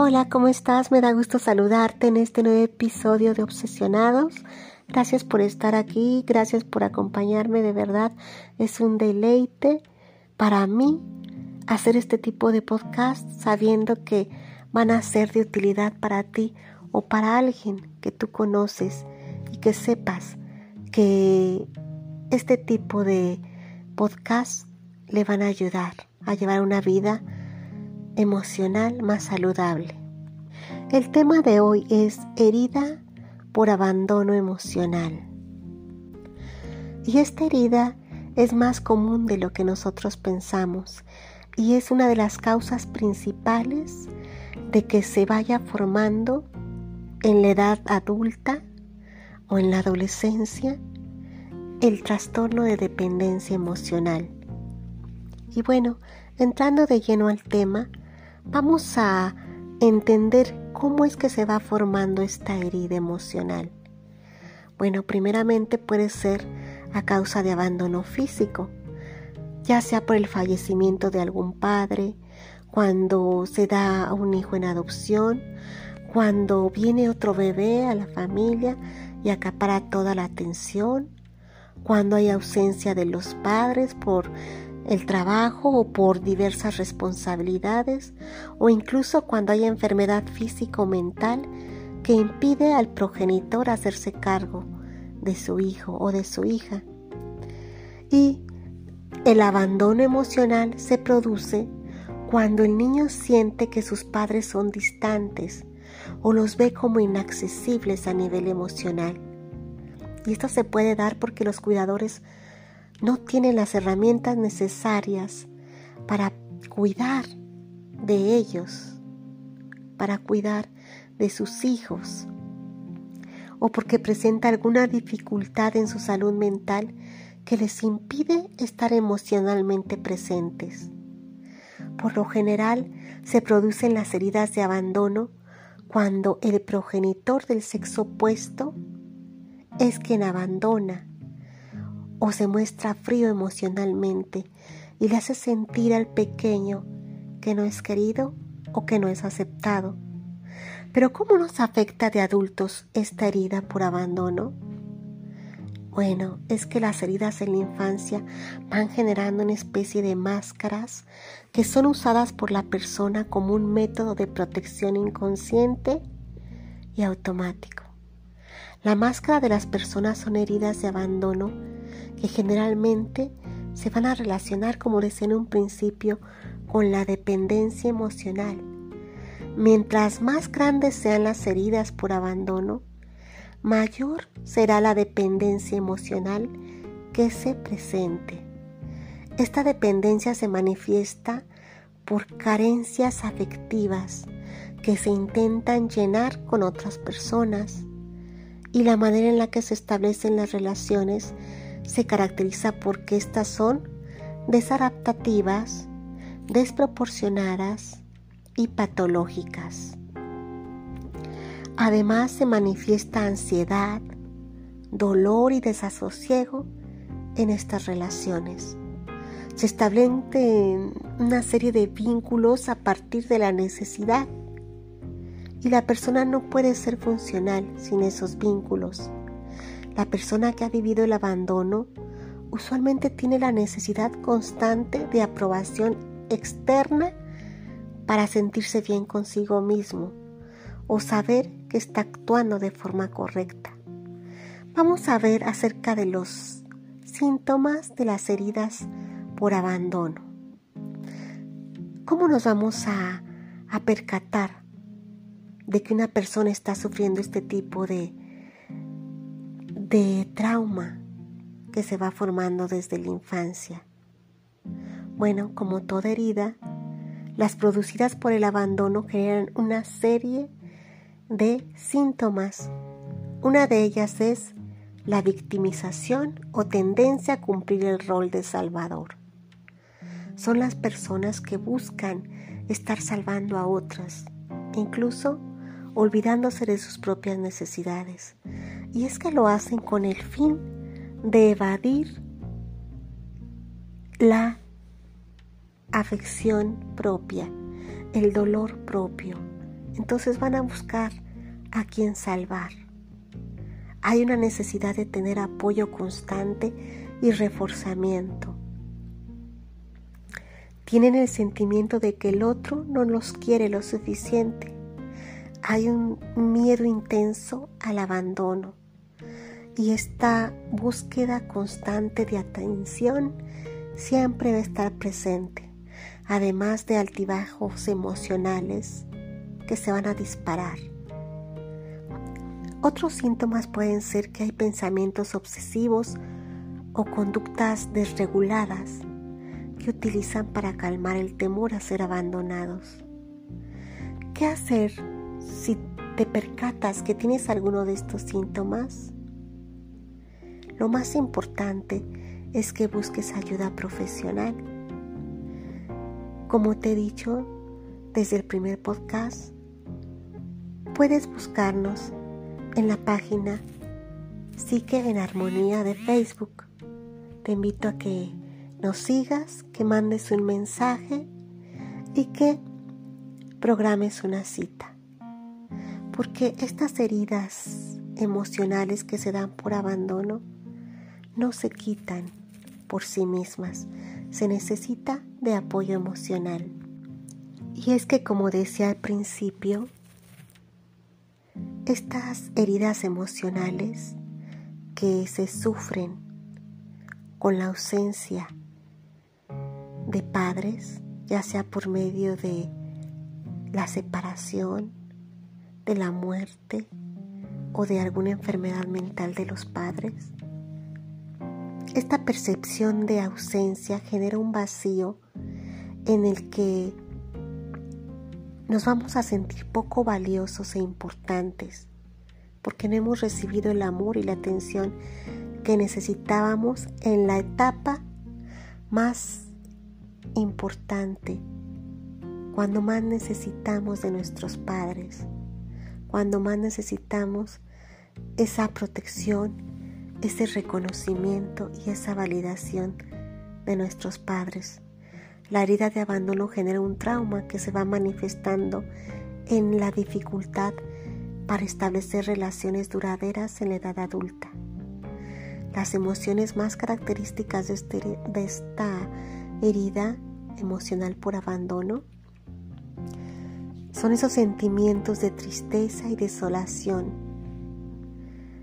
Hola, ¿cómo estás? Me da gusto saludarte en este nuevo episodio de Obsesionados. Gracias por estar aquí, gracias por acompañarme, de verdad es un deleite para mí hacer este tipo de podcast sabiendo que van a ser de utilidad para ti o para alguien que tú conoces y que sepas que este tipo de podcast le van a ayudar a llevar una vida emocional más saludable. El tema de hoy es herida por abandono emocional. Y esta herida es más común de lo que nosotros pensamos y es una de las causas principales de que se vaya formando en la edad adulta o en la adolescencia el trastorno de dependencia emocional. Y bueno, entrando de lleno al tema, vamos a entender cómo es que se va formando esta herida emocional. Bueno, primeramente puede ser a causa de abandono físico, ya sea por el fallecimiento de algún padre, cuando se da a un hijo en adopción, cuando viene otro bebé a la familia y acapara toda la atención, cuando hay ausencia de los padres por el trabajo o por diversas responsabilidades o incluso cuando hay enfermedad física o mental que impide al progenitor hacerse cargo de su hijo o de su hija. Y el abandono emocional se produce cuando el niño siente que sus padres son distantes o los ve como inaccesibles a nivel emocional. Y esto se puede dar porque los cuidadores no tienen las herramientas necesarias para cuidar de ellos, para cuidar de sus hijos, o porque presenta alguna dificultad en su salud mental que les impide estar emocionalmente presentes. Por lo general se producen las heridas de abandono cuando el progenitor del sexo opuesto es quien abandona o se muestra frío emocionalmente y le hace sentir al pequeño que no es querido o que no es aceptado. Pero ¿cómo nos afecta de adultos esta herida por abandono? Bueno, es que las heridas en la infancia van generando una especie de máscaras que son usadas por la persona como un método de protección inconsciente y automático. La máscara de las personas son heridas de abandono que generalmente se van a relacionar, como decía en un principio, con la dependencia emocional. Mientras más grandes sean las heridas por abandono, mayor será la dependencia emocional que se presente. Esta dependencia se manifiesta por carencias afectivas que se intentan llenar con otras personas y la manera en la que se establecen las relaciones se caracteriza porque estas son desadaptativas, desproporcionadas y patológicas. Además se manifiesta ansiedad, dolor y desasosiego en estas relaciones. Se establecen una serie de vínculos a partir de la necesidad y la persona no puede ser funcional sin esos vínculos. La persona que ha vivido el abandono usualmente tiene la necesidad constante de aprobación externa para sentirse bien consigo mismo o saber que está actuando de forma correcta. Vamos a ver acerca de los síntomas de las heridas por abandono. ¿Cómo nos vamos a, percatar de que una persona está sufriendo este tipo de de trauma que se va formando desde la infancia. Bueno, como toda herida, las producidas por el abandono generan una serie de síntomas. Una de ellas es la victimización o tendencia a cumplir el rol de salvador. Son las personas que buscan estar salvando a otras, incluso olvidándose de sus propias necesidades, y es que lo hacen con el fin de evadir la afección propia, el dolor propio, entonces van a buscar a quien salvar. Hay una necesidad de tener apoyo constante y reforzamiento. Tienen el sentimiento de que el otro no los quiere lo suficiente. Hay un miedo intenso al abandono y esta búsqueda constante de atención siempre va a estar presente, además de altibajos emocionales que se van a disparar. Otros síntomas pueden ser que hay pensamientos obsesivos o conductas desreguladas que utilizan para calmar el temor a ser abandonados. ¿Qué hacer si te percatas que tienes alguno de estos síntomas? Lo más importante es que busques ayuda profesional. Como te he dicho desde el primer podcast, puedes buscarnos en la página Psique en Armonía de Facebook. Te invito a que nos sigas, que mandes un mensaje y que programes una cita. Porque estas heridas emocionales que se dan por abandono no se quitan por sí mismas, se necesita de apoyo emocional. Y es que como decía al principio, estas heridas emocionales que se sufren con la ausencia de padres, ya sea por medio de la separación, de la muerte o de alguna enfermedad mental de los padres, esta percepción de ausencia genera un vacío en el que nos vamos a sentir poco valiosos e importantes porque no hemos recibido el amor y la atención que necesitábamos en la etapa más importante, cuando más necesitamos de nuestros padres, cuando más necesitamos esa protección ese reconocimiento y esa validación de nuestros padres. La herida de abandono genera un trauma que se va manifestando en la dificultad para establecer relaciones duraderas en la edad adulta. Las emociones más características de, este, de esta herida emocional por abandono son esos sentimientos de tristeza y desolación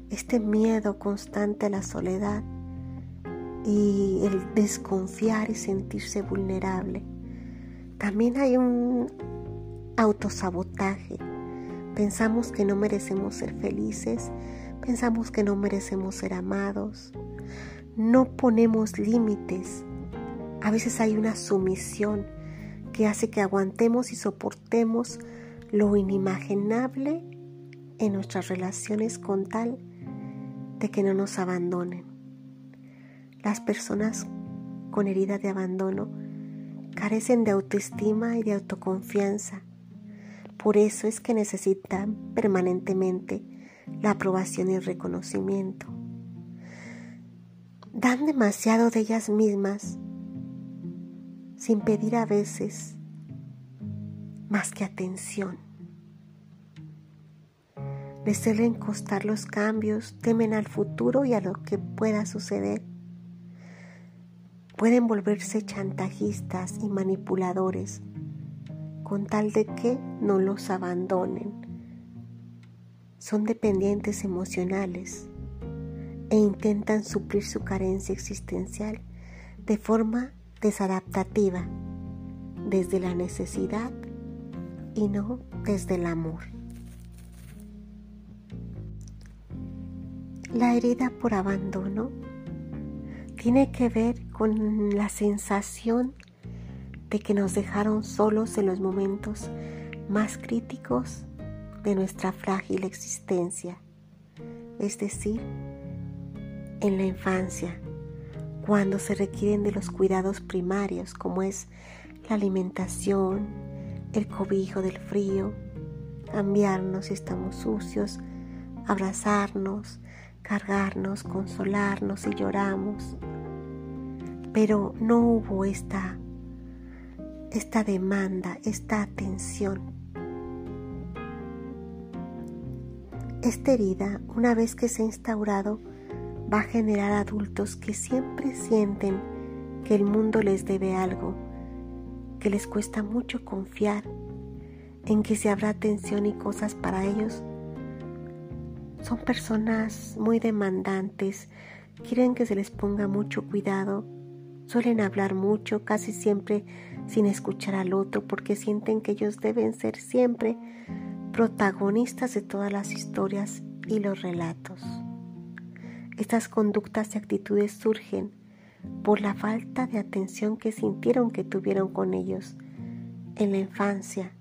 este miedo constante a la soledad y el desconfiar y sentirse vulnerable. También hay un autosabotaje. Pensamos que no merecemos ser felices, pensamos que no merecemos ser amados, no ponemos límites. A veces hay una sumisión que hace que aguantemos y soportemos lo inimaginable en nuestras relaciones con tal de que no nos abandonen. Las personas con herida de abandono carecen de autoestima y de autoconfianza. Por eso es que necesitan permanentemente la aprobación y el reconocimiento. Dan demasiado de ellas mismas sin pedir a veces más que atención les suelen costar los cambios, temen al futuro y a lo que pueda suceder. Pueden volverse chantajistas y manipuladores con tal de que no los abandonen. Son dependientes emocionales e intentan suplir su carencia existencial de forma desadaptativa, desde la necesidad y no desde el amor. La herida por abandono tiene que ver con la sensación de que nos dejaron solos en los momentos más críticos de nuestra frágil existencia, es decir, en la infancia, cuando se requieren de los cuidados primarios como es la alimentación, el cobijo del frío, cambiarnos si estamos sucios, abrazarnos, cargarnos, consolarnos y lloramos. Pero no hubo esta, esta demanda, esta atención. Esta herida, una vez que se ha instaurado, va a generar adultos que siempre sienten que el mundo les debe algo, que les cuesta mucho confiar en que se habrá atención y cosas para ellos. Son personas muy demandantes, quieren que se les ponga mucho cuidado, suelen hablar mucho, casi siempre sin escuchar al otro, porque sienten que ellos deben ser siempre protagonistas de todas las historias y los relatos. Estas conductas y actitudes surgen por la falta de atención que sintieron que tuvieron con ellos en la infancia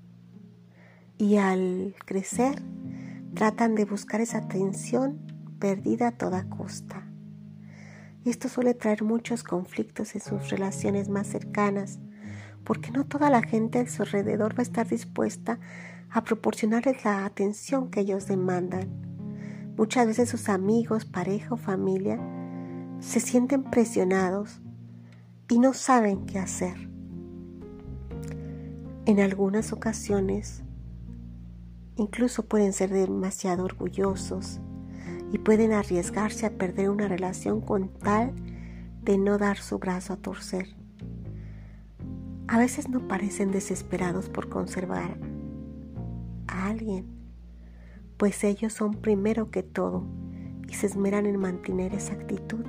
y al crecer tratan de buscar esa atención perdida a toda costa. Y esto suele traer muchos conflictos en sus relaciones más cercanas, porque no toda la gente a su alrededor va a estar dispuesta a proporcionarles la atención que ellos demandan. Muchas veces sus amigos, pareja o familia se sienten presionados y no saben qué hacer. En algunas ocasiones incluso pueden ser demasiado orgullosos y pueden arriesgarse a perder una relación con tal de no dar su brazo a torcer. A veces no parecen desesperados por conservar a alguien, pues ellos son primero que todo y se esmeran en mantener esa actitud.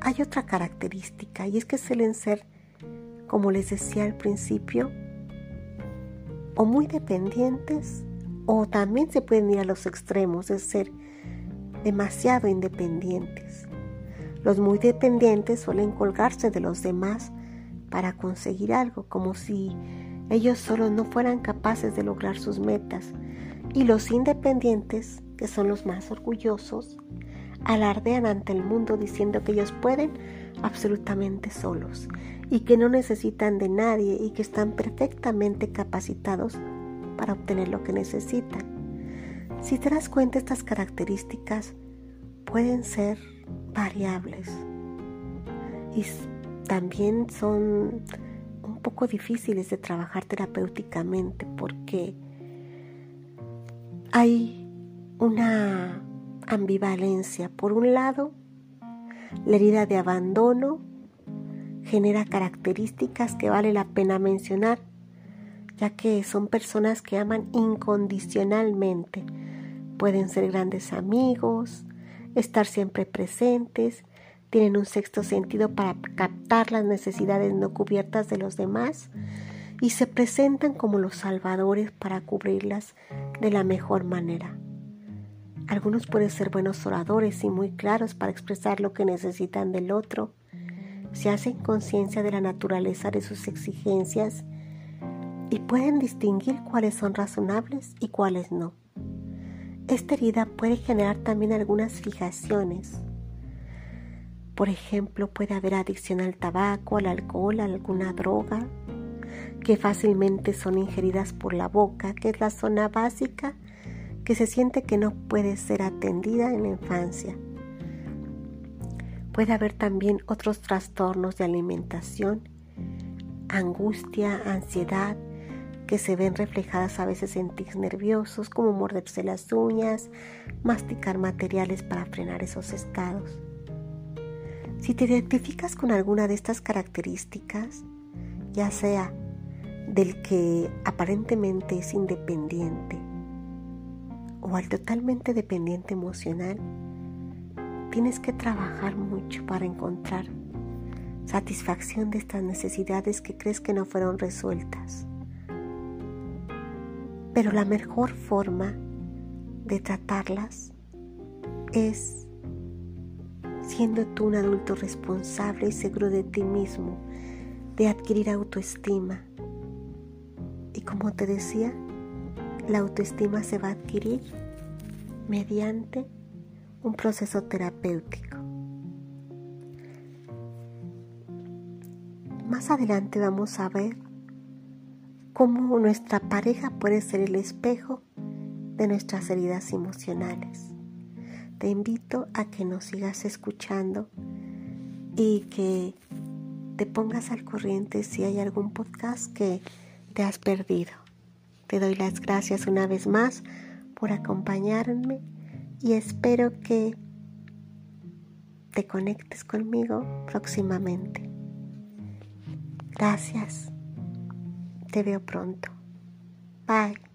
Hay otra característica y es que suelen ser, como les decía al principio, o muy dependientes o también se pueden ir a los extremos de ser demasiado independientes. Los muy dependientes suelen colgarse de los demás para conseguir algo, como si ellos solo no fueran capaces de lograr sus metas. Y los independientes, que son los más orgullosos, alardean ante el mundo diciendo que ellos pueden absolutamente solos y que no necesitan de nadie y que están perfectamente capacitados para obtener lo que necesitan. Si te das cuenta, estas características pueden ser variables y también son un poco difíciles de trabajar terapéuticamente porque hay una ambivalencia. Por un lado, la herida de abandono genera características que vale la pena mencionar, ya que son personas que aman incondicionalmente. Pueden ser grandes amigos, estar siempre presentes, tienen un sexto sentido para captar las necesidades no cubiertas de los demás y se presentan como los salvadores para cubrirlas de la mejor manera. Algunos pueden ser buenos oradores y muy claros para expresar lo que necesitan del otro. Se hacen conciencia de la naturaleza de sus exigencias y pueden distinguir cuáles son razonables y cuáles no. Esta herida puede generar también algunas fijaciones. Por ejemplo, puede haber adicción al tabaco, al alcohol, a alguna droga, que fácilmente son ingeridas por la boca, que es la zona básica que se siente que no puede ser atendida en la infancia. Puede haber también otros trastornos de alimentación, angustia, ansiedad, que se ven reflejadas a veces en tics nerviosos como morderse las uñas, masticar materiales para frenar esos estados. Si te identificas con alguna de estas características, ya sea del que aparentemente es independiente, o al totalmente dependiente emocional, tienes que trabajar mucho para encontrar satisfacción de estas necesidades que crees que no fueron resueltas. Pero la mejor forma de tratarlas es siendo tú un adulto responsable y seguro de ti mismo, de adquirir autoestima. Y como te decía, la autoestima se va a adquirir mediante un proceso terapéutico. Más adelante vamos a ver cómo nuestra pareja puede ser el espejo de nuestras heridas emocionales. Te invito a que nos sigas escuchando y que te pongas al corriente si hay algún podcast que te has perdido. Te doy las gracias una vez más por acompañarme y espero que te conectes conmigo próximamente. Gracias. Te veo pronto. Bye.